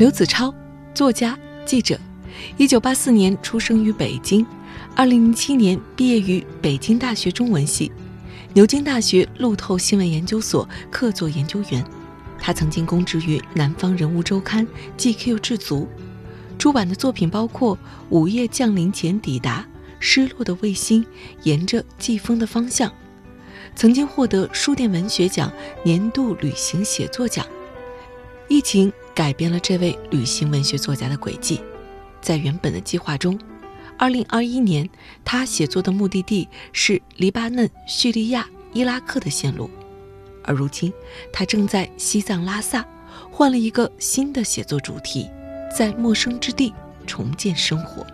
刘子超，作家、记者，一九八四年出生于北京，二零零七年毕业于北京大学中文系，牛津大学路透新闻研究所客座研究员。他曾经公职于《南方人物周刊》《GQ 制足》，出版的作品包括《午夜降临前抵达》《失落的卫星》《沿着季风的方向》，曾经获得书店文学奖年度旅行写作奖。疫情。改变了这位旅行文学作家的轨迹，在原本的计划中，2021年他写作的目的地是黎巴嫩、叙利亚、伊拉克的线路，而如今他正在西藏拉萨，换了一个新的写作主题，在陌生之地重建生活。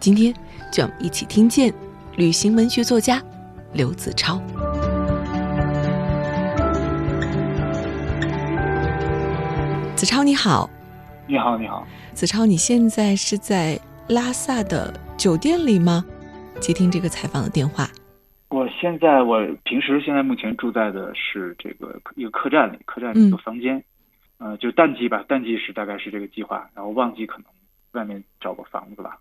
今天，就让我们一起听见旅行文学作家刘子超。子超你好，你好你好，子超你现在是在拉萨的酒店里吗？接听这个采访的电话。我现在我平时现在目前住在的是这个一个客栈里，客栈里一个房间，呃，就淡季吧，淡季是大概是这个计划，然后旺季可能外面找个房子吧。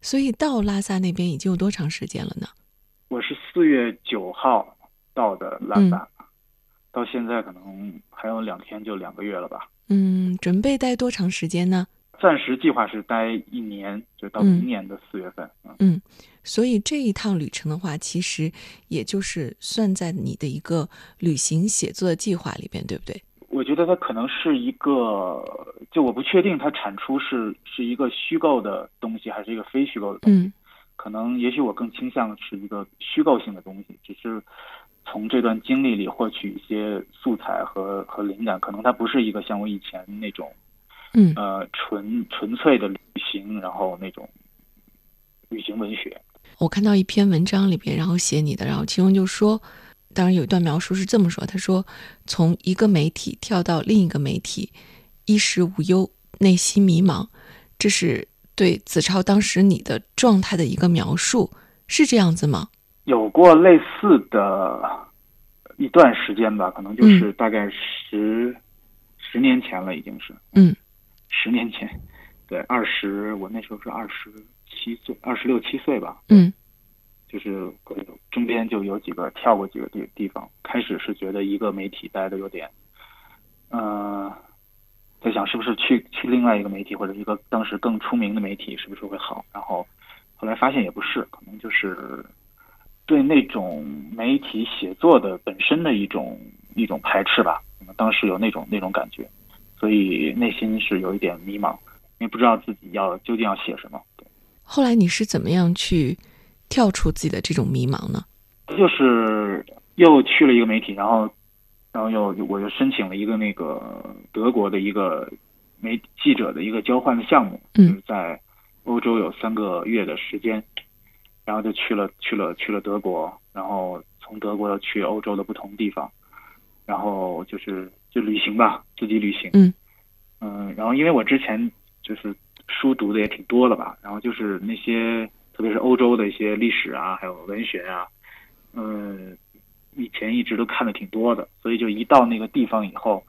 所以到拉萨那边已经有多长时间了呢？我是四月九号到的拉萨，到现在可能还有两天就两个月了吧。嗯，准备待多长时间呢？暂时计划是待一年，就到明年的四月份。嗯，所以这一趟旅程的话，其实也就是算在你的一个旅行写作的计划里边，对不对？我觉得它可能是一个，就我不确定它产出是是一个虚构的东西，还是一个非虚构的东西。嗯可能也许我更倾向是一个虚构性的东西，只是。从这段经历里获取一些素材和和灵感，可能它不是一个像我以前那种，嗯呃纯纯粹的旅行，然后那种旅行文学。我看到一篇文章里边，然后写你的，然后其中就说，当然有一段描述是这么说：他说，从一个媒体跳到另一个媒体，衣食无忧，内心迷茫，这是对子超当时你的状态的一个描述，是这样子吗？有过类似的一段时间吧，可能就是大概十十年前了，已经是。嗯，十年前，对，二十我那时候是二十七岁，二十六七岁吧，嗯，就是中间就有几个跳过几个地地方，开始是觉得一个媒体待的有点，嗯，在想是不是去去另外一个媒体或者一个当时更出名的媒体是不是会好，然后后来发现也不是，可能就是。对那种媒体写作的本身的一种一种排斥吧，当时有那种那种感觉，所以内心是有一点迷茫，因为不知道自己要究竟要写什么。后来你是怎么样去跳出自己的这种迷茫呢？就是又去了一个媒体，然后，然后又我又申请了一个那个德国的一个媒记者的一个交换的项目，就是在欧洲有三个月的时间。然后就去了去了去了德国，然后从德国去欧洲的不同地方，然后就是就旅行吧，自己旅行。嗯嗯，然后因为我之前就是书读的也挺多了吧，然后就是那些特别是欧洲的一些历史啊，还有文学啊，嗯，以前一直都看的挺多的，所以就一到那个地方以后，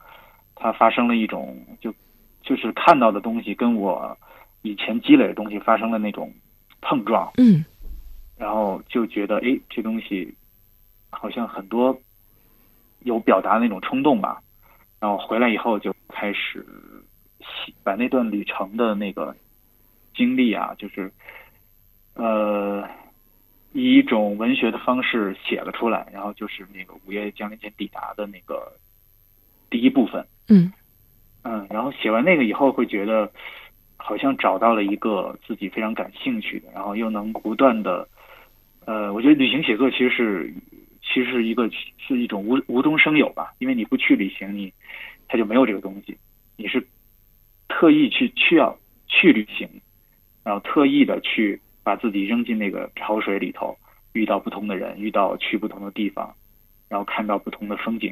它发生了一种就就是看到的东西跟我以前积累的东西发生了那种碰撞。嗯。然后就觉得，哎，这东西好像很多有表达那种冲动吧。然后回来以后就开始写，把那段旅程的那个经历啊，就是呃，以一种文学的方式写了出来。然后就是那个午夜降临前抵达的那个第一部分。嗯嗯，然后写完那个以后，会觉得好像找到了一个自己非常感兴趣的，然后又能不断的。呃，我觉得旅行写作其实是其实是一个是一种无无中生有吧，因为你不去旅行，你它就没有这个东西。你是特意去去要去旅行，然后特意的去把自己扔进那个潮水里头，遇到不同的人，遇到去不同的地方，然后看到不同的风景。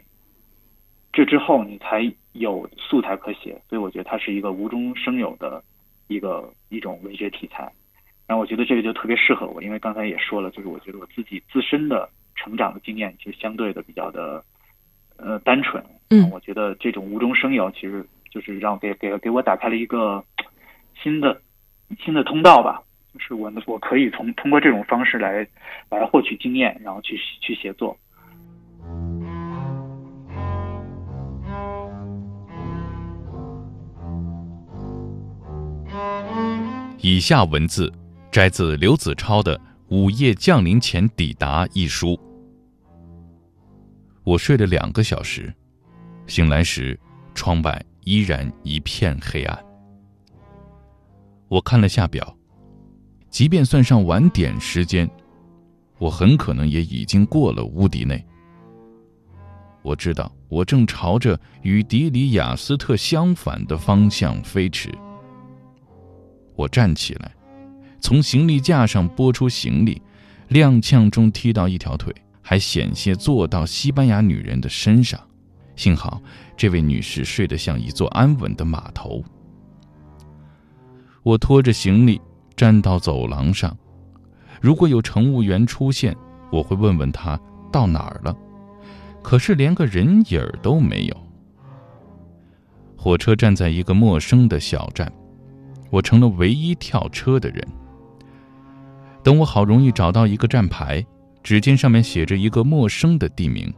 这之后你才有素材可写，所以我觉得它是一个无中生有的一个一种文学题材。然后我觉得这个就特别适合我，因为刚才也说了，就是我觉得我自己自身的成长的经验其实相对的比较的呃单纯。嗯，我觉得这种无中生有，其实就是让给给给我打开了一个新的新的通道吧。就是我我可以从通过这种方式来来获取经验，然后去去写作。以下文字摘自刘子超的《午夜降临前抵达》一书。我睡了两个小时，醒来时，窗外依然一片黑暗。我看了下表，即便算上晚点时间，我很可能也已经过了乌迪内。我知道，我正朝着与迪里雅斯特相反的方向飞驰。我站起来，从行李架上拨出行李，踉跄中踢到一条腿，还险些坐到西班牙女人的身上。幸好这位女士睡得像一座安稳的码头。我拖着行李站到走廊上，如果有乘务员出现，我会问问他到哪儿了。可是连个人影儿都没有。火车站在一个陌生的小站。我成了唯一跳车的人。等我好容易找到一个站牌，只见上面写着一个陌生的地名。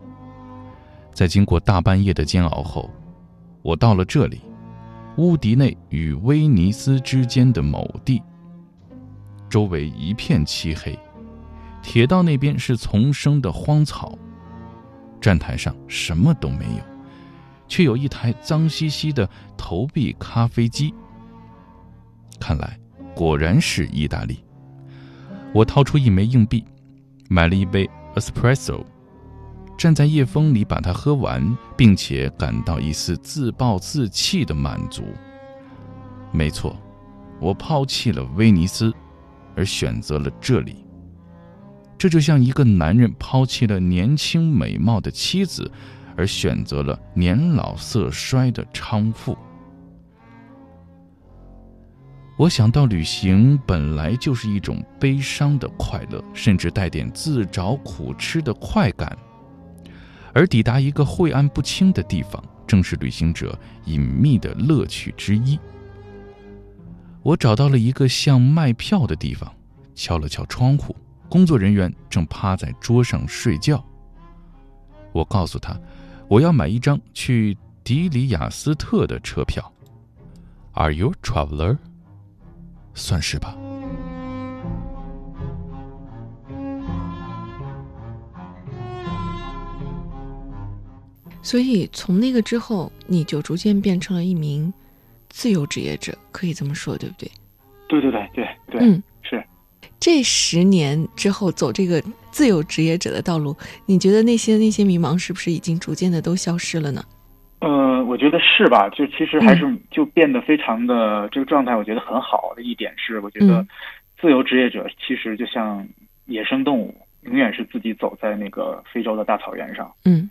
在经过大半夜的煎熬后，我到了这里——乌迪内与威尼斯之间的某地。周围一片漆黑，铁道那边是丛生的荒草，站台上什么都没有，却有一台脏兮兮的投币咖啡机。看来，果然是意大利。我掏出一枚硬币，买了一杯 espresso，站在夜风里把它喝完，并且感到一丝自暴自弃的满足。没错，我抛弃了威尼斯，而选择了这里。这就像一个男人抛弃了年轻美貌的妻子，而选择了年老色衰的娼妇。我想到，旅行本来就是一种悲伤的快乐，甚至带点自找苦吃的快感。而抵达一个晦暗不清的地方，正是旅行者隐秘的乐趣之一。我找到了一个像卖票的地方，敲了敲窗户，工作人员正趴在桌上睡觉。我告诉他，我要买一张去迪里雅斯特的车票。Are you traveler? 算是吧。所以从那个之后，你就逐渐变成了一名自由职业者，可以这么说，对不对？对对对对对，嗯，是。这十年之后走这个自由职业者的道路，你觉得那些那些迷茫是不是已经逐渐的都消失了呢？呃，我觉得是吧？就其实还是就变得非常的这个状态，我觉得很好的一点是，我觉得自由职业者其实就像野生动物，永远是自己走在那个非洲的大草原上，嗯，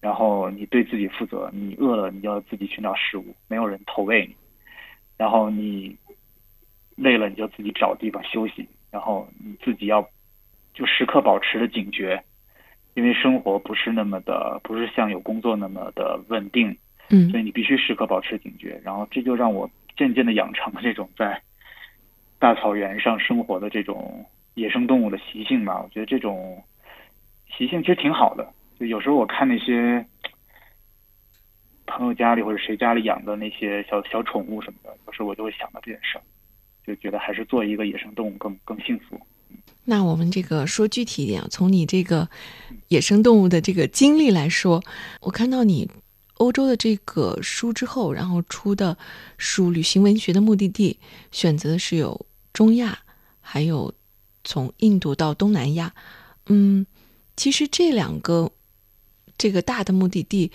然后你对自己负责，你饿了你要自己寻找食物，没有人投喂你，然后你累了你就自己找地方休息，然后你自己要就时刻保持着警觉。因为生活不是那么的，不是像有工作那么的稳定，嗯，所以你必须时刻保持警觉。然后这就让我渐渐的养成了这种在大草原上生活的这种野生动物的习性吧。我觉得这种习性其实挺好的。就有时候我看那些朋友家里或者谁家里养的那些小小宠物什么的，有时候我就会想到这件事儿，就觉得还是做一个野生动物更更幸福。那我们这个说具体一点，从你这个野生动物的这个经历来说，我看到你欧洲的这个书之后，然后出的书《旅行文学的目的地》，选择的是有中亚，还有从印度到东南亚。嗯，其实这两个这个大的目的地，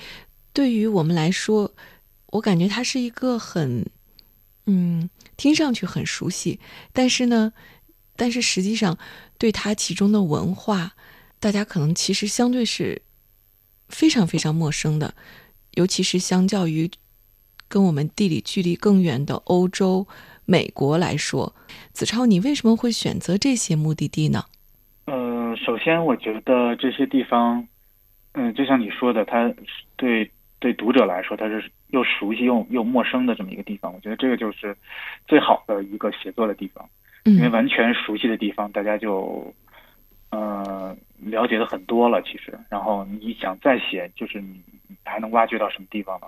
对于我们来说，我感觉它是一个很，嗯，听上去很熟悉，但是呢，但是实际上对它其中的文化，大家可能其实相对是非常非常陌生的，尤其是相较于跟我们地理距离更远的欧洲、美国来说，子超，你为什么会选择这些目的地呢？呃，首先我觉得这些地方，嗯，就像你说的，它对对读者来说，它是又熟悉又又陌生的这么一个地方。我觉得这个就是最好的一个写作的地方，因为完全熟悉的地方，大家就呃了解的很多了。其实，然后你想再写，就是你还能挖掘到什么地方呢？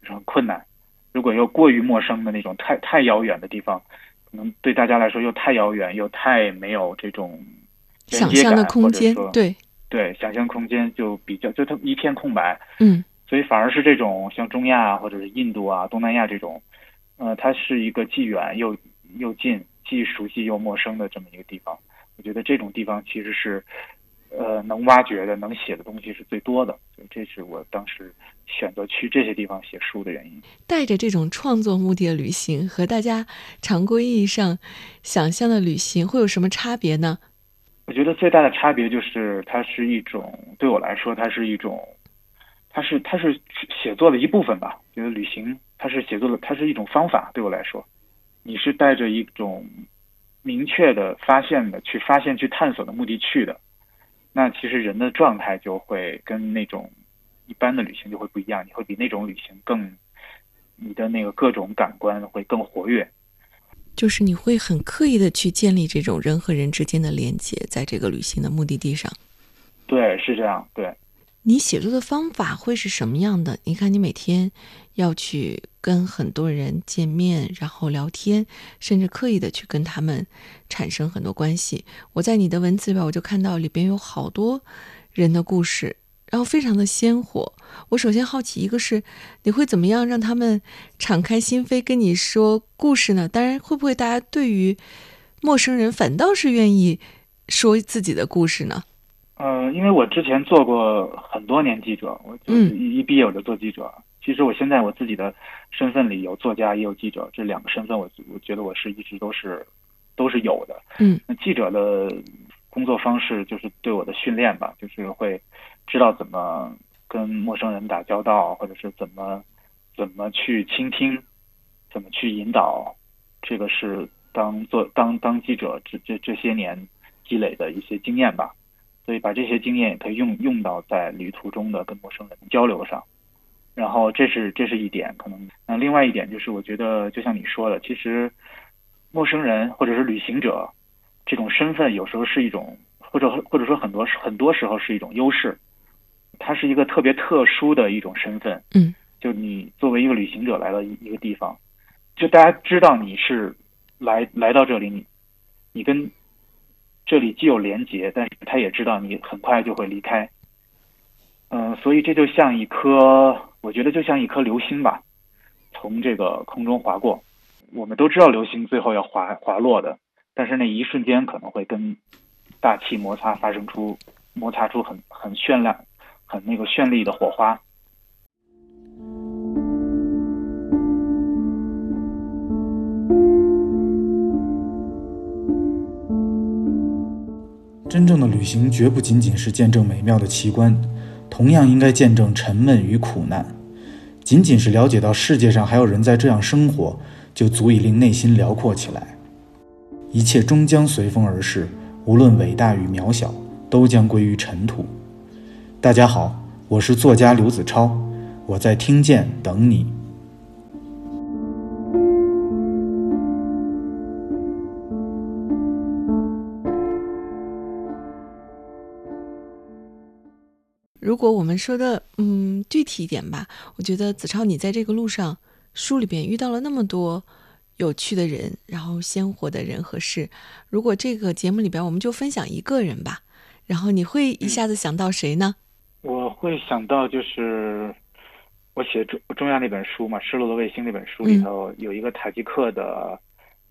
就是很困难。如果又过于陌生的那种太太遥远的地方，可能对大家来说又太遥远，又太没有这种。想象的空间，对对，想象空间就比较就它一片空白，嗯，所以反而是这种像中亚或者是印度啊、东南亚这种，呃，它是一个既远又又近、既熟悉又陌生的这么一个地方。我觉得这种地方其实是，呃，能挖掘的、能写的东西是最多的，所以这是我当时选择去这些地方写书的原因。带着这种创作目的的旅行和大家常规意义上想象的旅行会有什么差别呢？我觉得最大的差别就是，它是一种对我来说，它是一种，它是它是写作的一部分吧。觉得旅行，它是写作的，它是一种方法。对我来说，你是带着一种明确的发现的去发现、去探索的目的去的。那其实人的状态就会跟那种一般的旅行就会不一样，你会比那种旅行更，你的那个各种感官会更活跃。就是你会很刻意的去建立这种人和人之间的连接，在这个旅行的目的地上。对，是这样。对，你写作的方法会是什么样的？你看，你每天要去跟很多人见面，然后聊天，甚至刻意的去跟他们产生很多关系。我在你的文字里边，我就看到里边有好多人的故事。然后非常的鲜活。我首先好奇，一个是你会怎么样让他们敞开心扉跟你说故事呢？当然，会不会大家对于陌生人反倒是愿意说自己的故事呢？呃，因为我之前做过很多年记者，我就一毕业我就做记者。其实我现在我自己的身份里有作家也有记者，这两个身份我我觉得我是一直都是都是有的。嗯，那记者的工作方式就是对我的训练吧，就是会。知道怎么跟陌生人打交道，或者是怎么怎么去倾听，怎么去引导，这个是当做当当记者这这这些年积累的一些经验吧。所以把这些经验也可以用用到在旅途中的跟陌生人交流上。然后这是这是一点可能。那另外一点就是，我觉得就像你说的，其实陌生人或者是旅行者这种身份有时候是一种，或者或者说很多很多时候是一种优势。它是一个特别特殊的一种身份，嗯，就你作为一个旅行者来到一个地方，就大家知道你是来来到这里，你你跟这里既有连结，但是他也知道你很快就会离开，嗯，所以这就像一颗，我觉得就像一颗流星吧，从这个空中划过。我们都知道流星最后要滑滑落的，但是那一瞬间可能会跟大气摩擦，发生出摩擦出很很绚烂。很那个绚丽的火花。真正的旅行绝不仅仅是见证美妙的奇观，同样应该见证沉闷与苦难。仅仅是了解到世界上还有人在这样生活，就足以令内心辽阔起来。一切终将随风而逝，无论伟大与渺小，都将归于尘土。大家好，我是作家刘子超，我在听见等你。如果我们说的嗯具体一点吧，我觉得子超你在这个路上，书里边遇到了那么多有趣的人，然后鲜活的人和事。如果这个节目里边我们就分享一个人吧，然后你会一下子想到谁呢？我会想到，就是我写中中亚那本书嘛，《失落的卫星》那本书里头有一个塔吉克的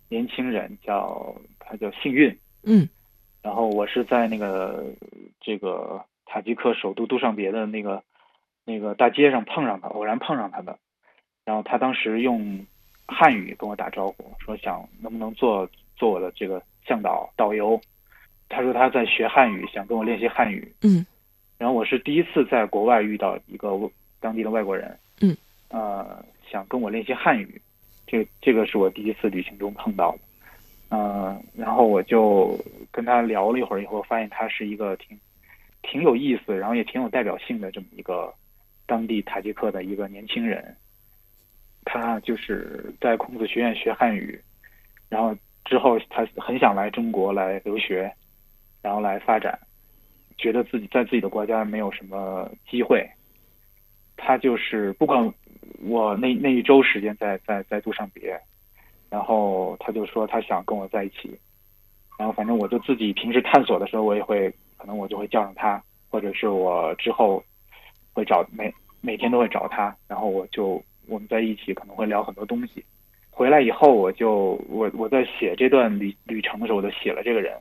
年轻人，叫他叫幸运。嗯，然后我是在那个这个塔吉克首都杜尚别的那个那个大街上碰上他，偶然碰上他的。然后他当时用汉语跟我打招呼，说想能不能做做我的这个向导导游。他说他在学汉语，想跟我练习汉语。嗯。然后我是第一次在国外遇到一个当地的外国人。嗯。呃，想跟我练习汉语，这这个是我第一次旅行中碰到的。嗯，然后我就跟他聊了一会儿以后，发现他是一个挺挺有意思，然后也挺有代表性的这么一个当地塔吉克的一个年轻人。他就是在孔子学院学汉语，然后之后他很想来中国来留学，然后来发展，觉得自己在自己的国家没有什么机会。他就是不管我那那一周时间在在在杜尚别。然后他就说他想跟我在一起，然后反正我就自己平时探索的时候，我也会可能我就会叫上他，或者是我之后会找每每天都会找他，然后我就我们在一起可能会聊很多东西。回来以后我就我我在写这段旅旅程的时候，我就写了这个人。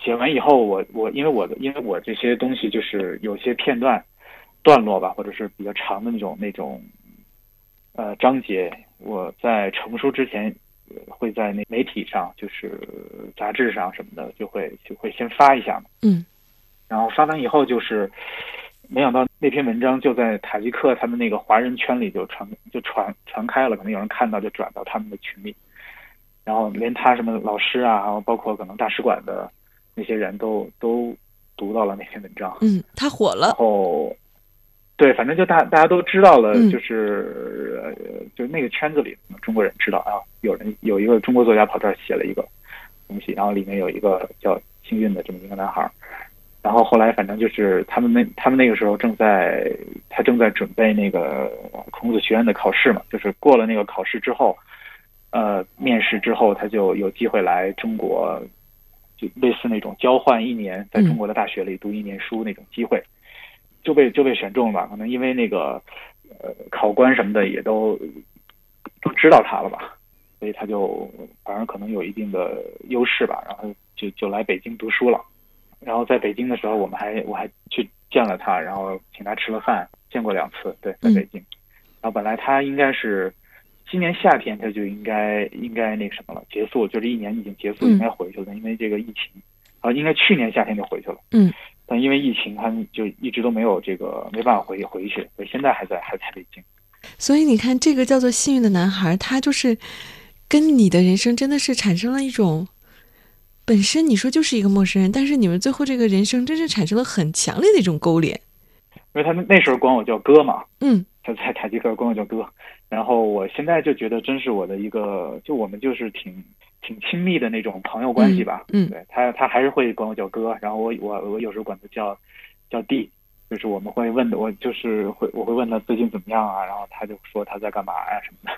写完以后，我我因为我的因为我这些东西就是有些片段段落吧，或者是比较长的那种那种呃章节。我在成书之前，会在那媒体上，就是杂志上什么的，就会就会先发一下嘛。嗯。然后发完以后，就是没想到那篇文章就在塔吉克他们那个华人圈里就传就传传开了，可能有人看到就转到他们的群里，然后连他什么老师啊，然后包括可能大使馆的那些人都都读到了那篇文章。嗯，他火了。然后。对，反正就大大家都知道了，就是呃，就那个圈子里，中国人知道啊，有人有一个中国作家跑这儿写了一个东西，然后里面有一个叫幸运的这么一个男孩，然后后来反正就是他们那他们那个时候正在他正在准备那个孔子学院的考试嘛，就是过了那个考试之后，呃，面试之后他就有机会来中国，就类似那种交换一年在中国的大学里读一年书那种机会。就被就被选中了吧，可能因为那个呃考官什么的也都都知道他了吧，所以他就反正可能有一定的优势吧，然后就就来北京读书了。然后在北京的时候，我们还我还去见了他，然后请他吃了饭，见过两次。对，在北京。然后本来他应该是今年夏天他就应该应该那什么了，结束，就这一年已经结束，应该回去了，因为这个疫情啊，应该去年夏天就回去了。嗯。但因为疫情，他们就一直都没有这个没办法回回去，所以现在还在还在北京。所以你看，这个叫做幸运的男孩，他就是跟你的人生真的是产生了一种本身你说就是一个陌生人，但是你们最后这个人生真是产生了很强烈的一种勾连。因为他们那时候管我叫哥嘛，嗯，他在塔吉克管我叫哥，然后我现在就觉得真是我的一个，就我们就是挺。挺亲密的那种朋友关系吧，嗯，对他，他还是会管我叫哥，然后我我我有时候管他叫叫弟，就是我们会问的，我就是会我会问他最近怎么样啊，然后他就说他在干嘛呀什么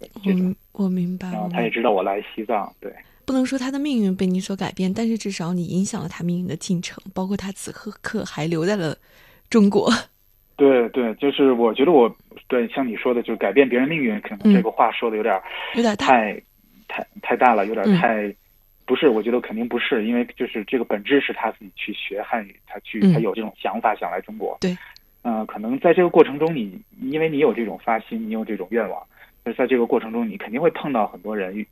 的，嗯，我明白。然后他也知道我来西藏，对，不能说他的命运被你所改变，但是至少你影响了他命运的进程，包括他此刻刻还留在了中国。对对，就是我觉得我对像你说的，就是改变别人命运，可能这个话说的有点有点太。太太大了，有点太，不是，我觉得肯定不是，因为就是这个本质是他自己去学汉语，他去他有这种想法想来中国。对，嗯，可能在这个过程中，你因为你有这种发心，你有这种愿望，但是在这个过程中，你肯定会碰到很多人，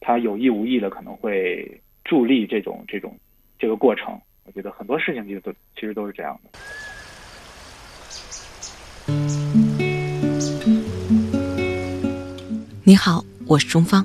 他有意无意的可能会助力这种这种这个过程。我觉得很多事情其实都其实都是这样的。你好，我是钟芳。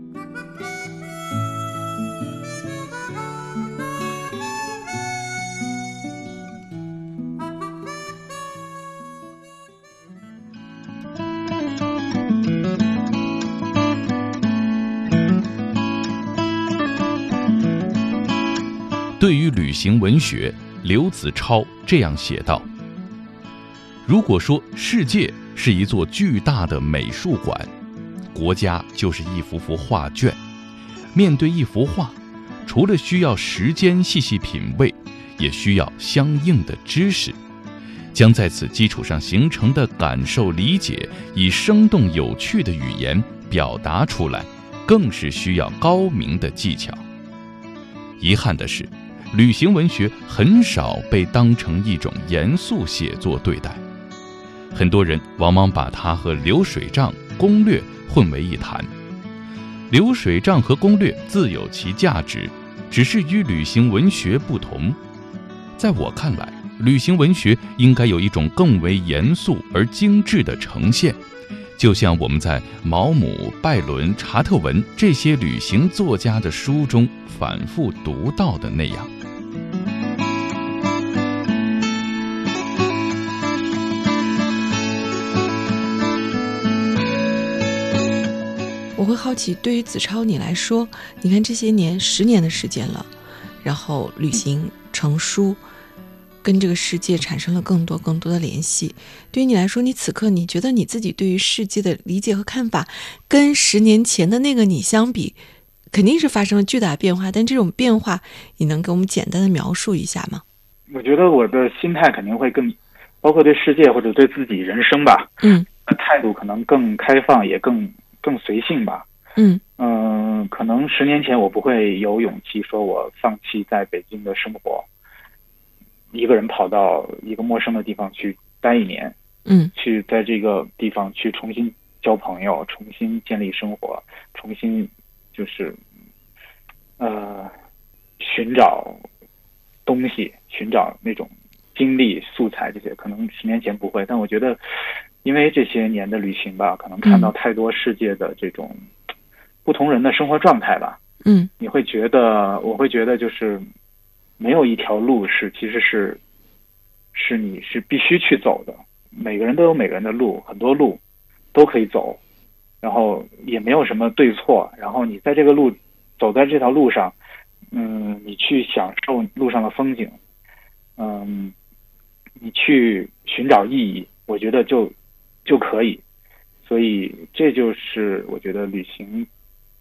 对于旅行文学，刘子超这样写道：“如果说世界是一座巨大的美术馆，国家就是一幅幅画卷。面对一幅画，除了需要时间细细品味，也需要相应的知识。将在此基础上形成的感受理解，以生动有趣的语言表达出来，更是需要高明的技巧。遗憾的是，旅行文学很少被当成一种严肃写作对待，很多人往往把它和流水账、攻略混为一谈。流水账和攻略自有其价值，只是与旅行文学不同。在我看来，旅行文学应该有一种更为严肃而精致的呈现，就像我们在毛姆、拜伦、查特文这些旅行作家的书中反复读到的那样。会好奇，对于子超你来说，你看这些年十年的时间了，然后旅行成书。跟这个世界产生了更多更多的联系。对于你来说，你此刻你觉得你自己对于世界的理解和看法，跟十年前的那个你相比，肯定是发生了巨大变化。但这种变化，你能给我们简单的描述一下吗？我觉得我的心态肯定会更，包括对世界或者对自己人生吧，嗯，态度可能更开放，也更更随性吧。嗯嗯，可能十年前我不会有勇气说我放弃在北京的生活。一个人跑到一个陌生的地方去待一年，嗯，去在这个地方去重新交朋友，重新建立生活，重新就是呃寻找东西，寻找那种经历素材这些，可能十年前不会，但我觉得因为这些年的旅行吧，可能看到太多世界的这种不同人的生活状态吧，嗯，你会觉得，我会觉得就是。没有一条路是，其实是，是你是必须去走的。每个人都有每个人的路，很多路都可以走，然后也没有什么对错。然后你在这个路走在这条路上，嗯，你去享受路上的风景，嗯，你去寻找意义，我觉得就就可以。所以这就是我觉得旅行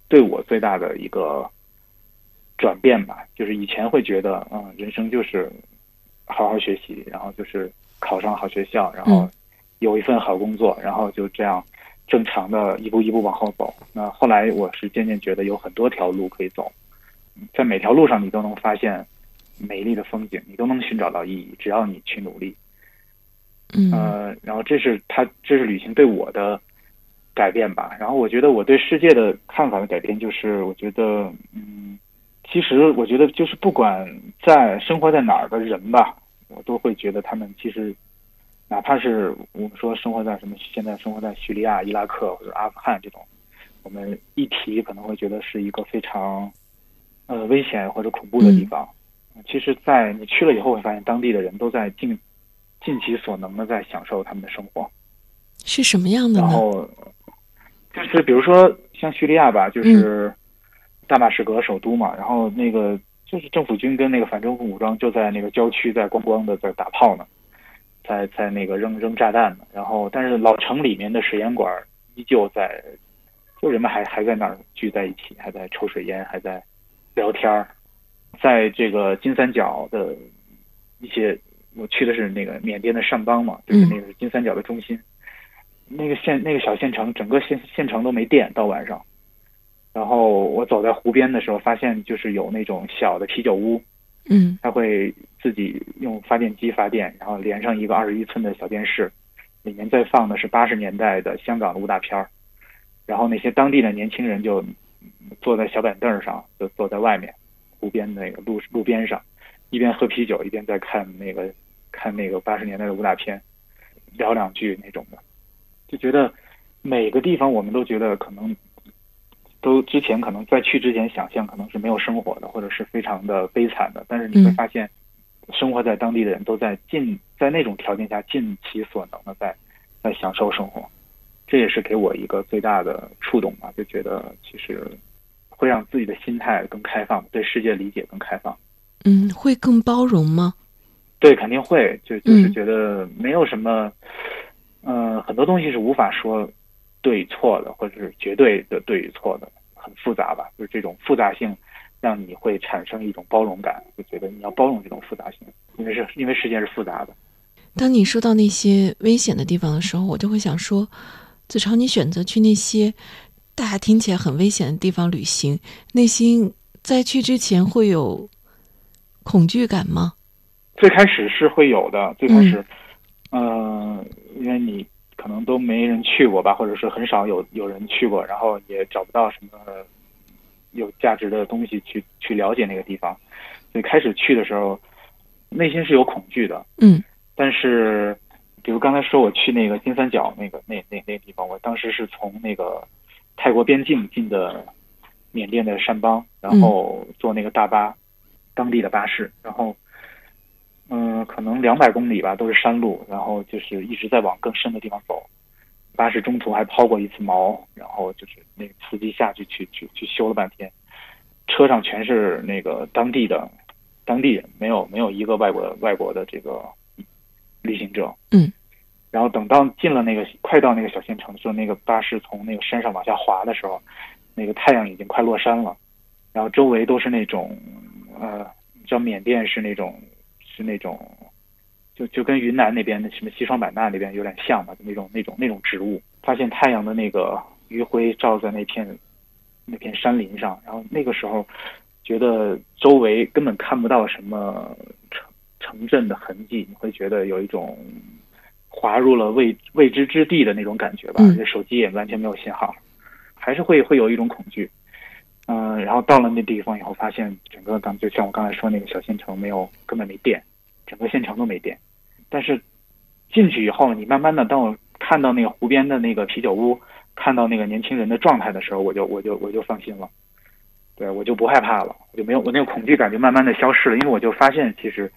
对我最大的一个。转变吧，就是以前会觉得，嗯，人生就是好好学习，然后就是考上好学校，然后有一份好工作，然后就这样正常的一步一步往后走。那后来我是渐渐觉得有很多条路可以走，在每条路上你都能发现美丽的风景，你都能寻找到意义，只要你去努力。嗯，呃，然后这是他，这是旅行对我的改变吧。然后我觉得我对世界的看法的改变，就是我觉得，嗯。其实我觉得，就是不管在生活在哪儿的人吧，我都会觉得他们其实，哪怕是我们说生活在什么，现在生活在叙利亚、伊拉克或者阿富汗这种，我们一提可能会觉得是一个非常，呃危险或者恐怖的地方。其实，在你去了以后，会发现当地的人都在尽尽其所能的在享受他们的生活。是什么样的呢？然后就是比如说像叙利亚吧，就是。大马士革首都嘛，然后那个就是政府军跟那个反政府武装就在那个郊区在咣咣的在打炮呢，在在那个扔扔炸弹呢，然后但是老城里面的水烟馆依旧在，就人们还还在那儿聚在一起，还在抽水烟，还在聊天儿，在这个金三角的一些，我去的是那个缅甸的上邦嘛，就是那个金三角的中心，那个县那个小县城，整个县县城都没电，到晚上。然后我走在湖边的时候，发现就是有那种小的啤酒屋，嗯，他会自己用发电机发电，然后连上一个二十一寸的小电视，里面再放的是八十年代的香港的武打片儿，然后那些当地的年轻人就坐在小板凳上，就坐在外面湖边那个路路边上，一边喝啤酒一边在看那个看那个八十年代的武打片，聊两句那种的，就觉得每个地方我们都觉得可能。都之前可能在去之前想象可能是没有生活的，或者是非常的悲惨的，但是你会发现，生活在当地的人都在尽在那种条件下尽其所能的在在享受生活，这也是给我一个最大的触动吧，就觉得其实会让自己的心态更开放，对世界理解更开放。嗯，会更包容吗？对，肯定会，就就是嗯觉得没有什么，呃，很多东西是无法说对与错的，或者是绝对的对与错的，很复杂吧。就是这种复杂性，让你会产生一种包容感，就觉得你要包容这种复杂性，因为是因为世界是复杂的。当你说到那些危险的地方的时候，我就会想说，子超，你选择去那些大家听起来很危险的地方旅行，内心在去之前会有恐惧感吗？最开始是会有的，最开始，嗯、因为你可能都没人去过吧，或者是很少有有人去过，然后也找不到什么有价值的东西去去了解那个地方，所以开始去的时候，内心是有恐惧的。嗯但是，比如刚才说我去那个金三角那个那那那个地方，我当时是从那个泰国边境进的缅甸的山邦，然后坐那个大巴，当地的巴士，然后嗯、可能两百公里吧，都是山路，然后就是一直在往更深的地方走。巴士中途还抛过一次锚，然后就是那个司机下去去去去修了半天，车上全是那个当地的当地人，没有没有一个外国外国的这个旅行者。嗯。然后等到进了那个快到那个小县城的时候，那个巴士从那个山上往下滑的时候，那个太阳已经快落山了，然后周围都是那种呃，你知道缅甸是那种是那种就就跟云南那边的什么西双版纳那边有点像吧，就那种那种那种植物。发现太阳的那个余晖照在那片那片山林上，然后那个时候觉得周围根本看不到什么城城镇的痕迹，你会觉得有一种滑入了未未知之地的那种感觉吧。手机也完全没有信号，还是会会有一种恐惧。嗯、然后到了那地方以后，发现整个刚就像我刚才说那个小县城没有根本没电，整个县城都没电。但是进去以后，你慢慢的当我看到那个湖边的那个啤酒屋，看到那个年轻人的状态的时候，我就我就我就放心了。对我就不害怕了，我就没有我那个恐惧感就慢慢的消失了，因为我就发现其实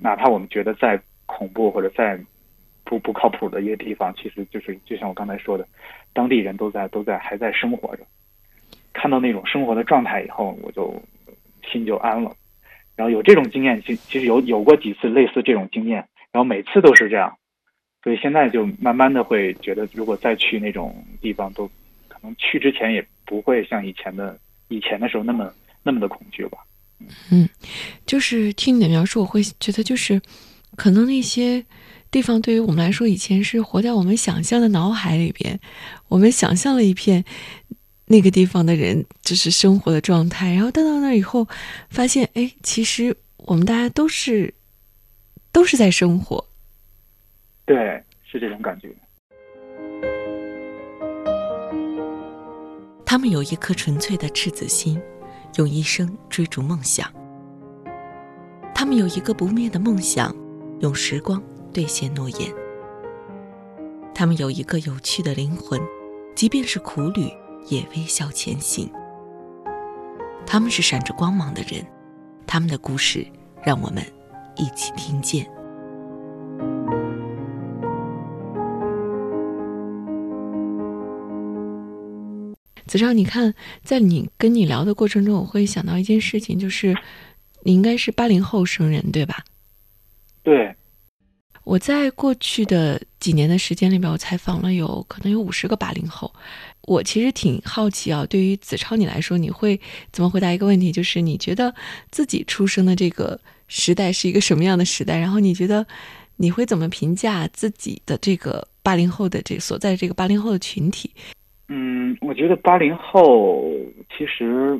哪怕我们觉得再恐怖或者再不不靠谱的一个地方，其实就是就像我刚才说的，当地人都在都在还在生活着。看到那种生活的状态以后，我就心就安了。然后有这种经验，其其实有有过几次类似这种经验，然后每次都是这样，所以现在就慢慢的会觉得，如果再去那种地方，都可能去之前也不会像以前的以前的时候那么那么的恐惧吧。嗯就是听你的描述，我会觉得就是可能那些地方对于我们来说，以前是活在我们想象的脑海里边，我们想象了一片那个地方的人就是生活的状态，然后到到那儿以后，发现哎，其实我们大家都是都是在生活。对，是这种感觉。他们有一颗纯粹的赤子心，用一生追逐梦想。他们有一个不灭的梦想，用时光兑现诺言。他们有一个有趣的灵魂，即便是苦旅也微笑前行。他们是闪着光芒的人，他们的故事让我们一起听见。子超，你看，在你跟你聊的过程中，我会想到一件事情，就是你应该是八零后生人，对吧？对，我在过去的几年的时间里边，我采访了有可能有五十个八零后。我其实挺好奇啊，对于子超你来说，你会怎么回答一个问题？就是你觉得自己出生的这个时代是一个什么样的时代？然后你觉得你会怎么评价自己的这个八零后的这所在这个八零后的群体？嗯，我觉得八零后其实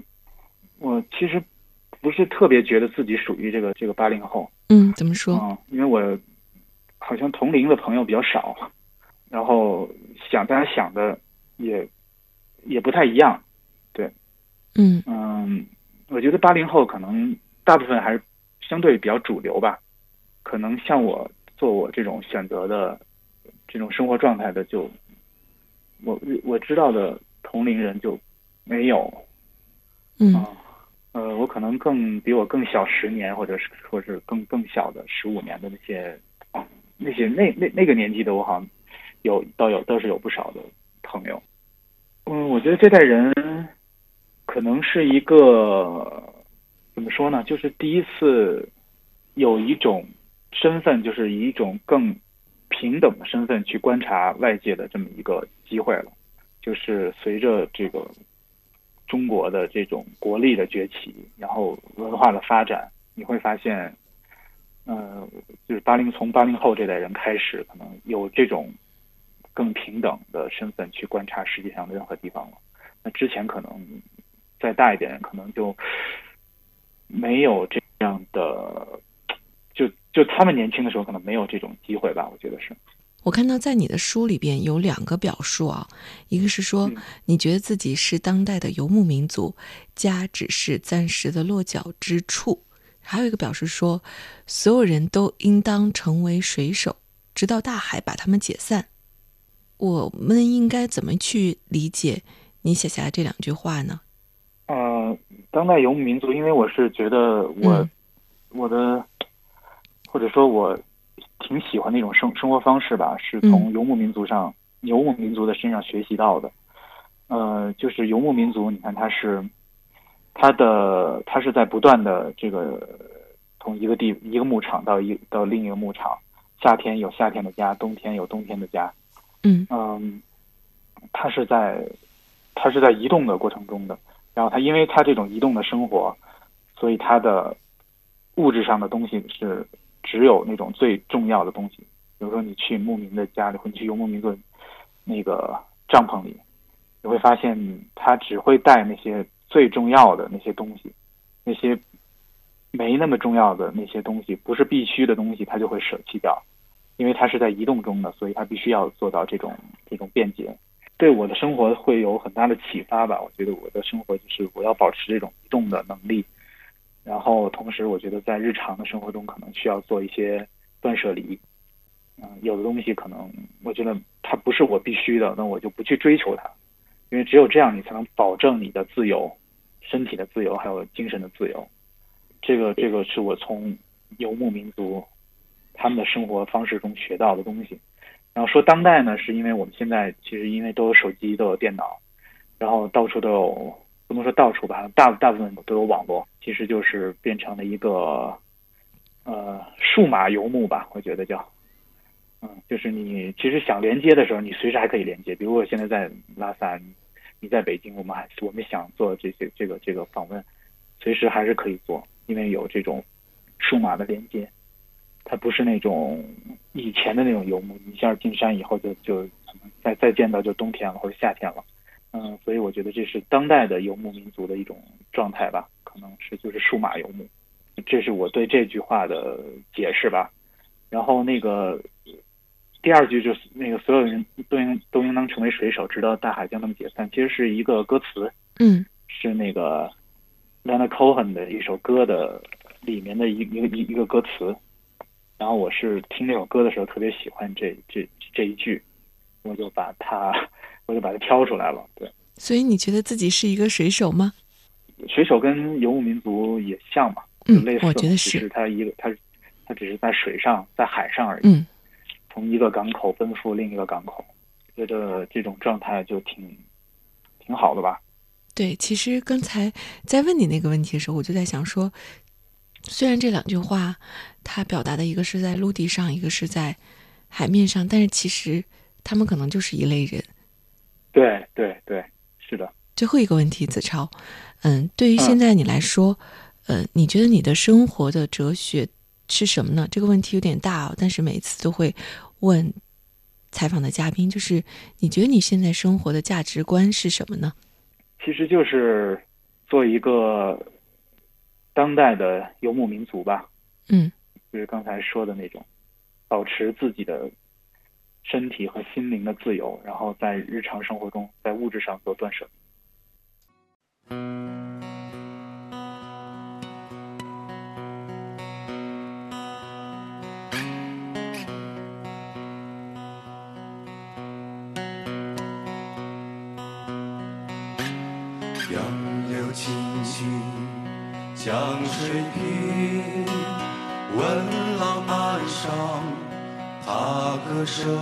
我其实不是特别觉得自己属于这个这个八零后，嗯，怎么说？嗯，因为我好像同龄的朋友比较少，然后想大家想的也也不太一样。对嗯嗯，我觉得八零后可能大部分还是相对比较主流吧，可能像我做我这种选择的这种生活状态的就，我我知道的同龄人就没有。嗯啊，呃，我可能更比我更小十年，或者是或是更更小的十五年的那些，那些那那那个年纪的，我好像有倒有倒是有不少的朋友。嗯，我觉得这代人可能是一个怎么说呢？就是第一次有一种身份，就是以一种更平等的身份去观察外界的这么一个机会了。就是随着这个中国的这种国力的崛起，然后文化的发展，你会发现，呃，就是八零从八零后这代人开始，可能有这种更平等的身份去观察世界上的任何地方了。那之前可能再大一点人，可能就没有这样的，就就他们年轻的时候可能没有这种机会吧，我觉得是。我看到在你的书里边有两个表述啊，一个是说你觉得自己是当代的游牧民族，家只是暂时的落脚之处；还有一个表示说，所有人都应当成为水手，直到大海把他们解散。我们应该怎么去理解你写下来这两句话呢？呃，当代游牧民族，因为我是觉得我我的或者说我。挺喜欢那种生生活方式吧，是从游牧民族上游牧民族的身上学习到的。呃，就是游牧民族，你看他是他的他是在不断的这个从一个地一个牧场到一到另一个牧场，夏天有夏天的家，冬天有冬天的家。嗯。嗯，他是在他是在移动的过程中的，然后他因为他这种移动的生活，所以他的物质上的东西是。只有那种最重要的东西，比如说你去牧民的家里，或你去游牧民族那个帐篷里，你会发现他只会带那些最重要的那些东西，那些没那么重要的那些东西，不是必须的东西，他就会舍弃掉，因为它是在移动中的，所以它必须要做到这种这种便捷，对我的生活会有很大的启发吧。我觉得我的生活就是我要保持这种移动的能力。然后，同时，我觉得在日常的生活中，可能需要做一些断舍离。嗯，有的东西可能我觉得它不是我必须的，那我就不去追求它，因为只有这样，你才能保证你的自由、身体的自由，还有精神的自由。这个，这个是我从游牧民族他们的生活方式中学到的东西。然后说当代呢，是因为我们现在其实因为都有手机，都有电脑，然后到处都有。不能说到处吧，大大部分都有网络，其实就是变成了一个呃数码游牧吧，我觉得叫，嗯，就是你其实想连接的时候，你随时还可以连接。比如我现在在拉萨，你在北京，我们还我们想做这些这个这个访问，随时还是可以做，因为有这种数码的连接，它不是那种以前的那种游牧，一下进山以后就就再再见到就冬天了或者夏天了。嗯，所以我觉得这是当代的游牧民族的一种状态吧，可能是就是数码游牧，这是我对这句话的解释吧。然后那个第二句就是那个所有人都应都应当成为水手，直到大海将他们解散，其实是一个歌词，嗯，是那个 Leonard Cohen 的一首歌的里面的一一个一一个歌词。然后我是听这首歌的时候特别喜欢这这这一句，我就把它。我就把它挑出来了，对。所以你觉得自己是一个水手吗？水手跟游牧民族也像嘛，嗯，类似，我觉得是。他一个，他他只是在水上，在海上而已。嗯。从一个港口奔赴另一个港口，觉得这种状态就挺挺好的吧？对，其实刚才在问你那个问题的时候，我就在想说，虽然这两句话它表达的一个是在陆地上，一个是在海面上，但是其实他们可能就是一类人。对对对，是的。最后一个问题，子超，嗯，对于现在你来说，呃，你觉得你的生活的哲学是什么呢？这个问题有点大哦，但是每次都会问采访的嘉宾，就是你觉得你现在生活的价值观是什么呢？其实就是做一个当代的游牧民族吧。嗯，就是刚才说的那种，保持自己的。身体和心灵的自由，然后在日常生活中，在物质上做断舍。杨柳青青江水平，闻郎岸上。踏歌声，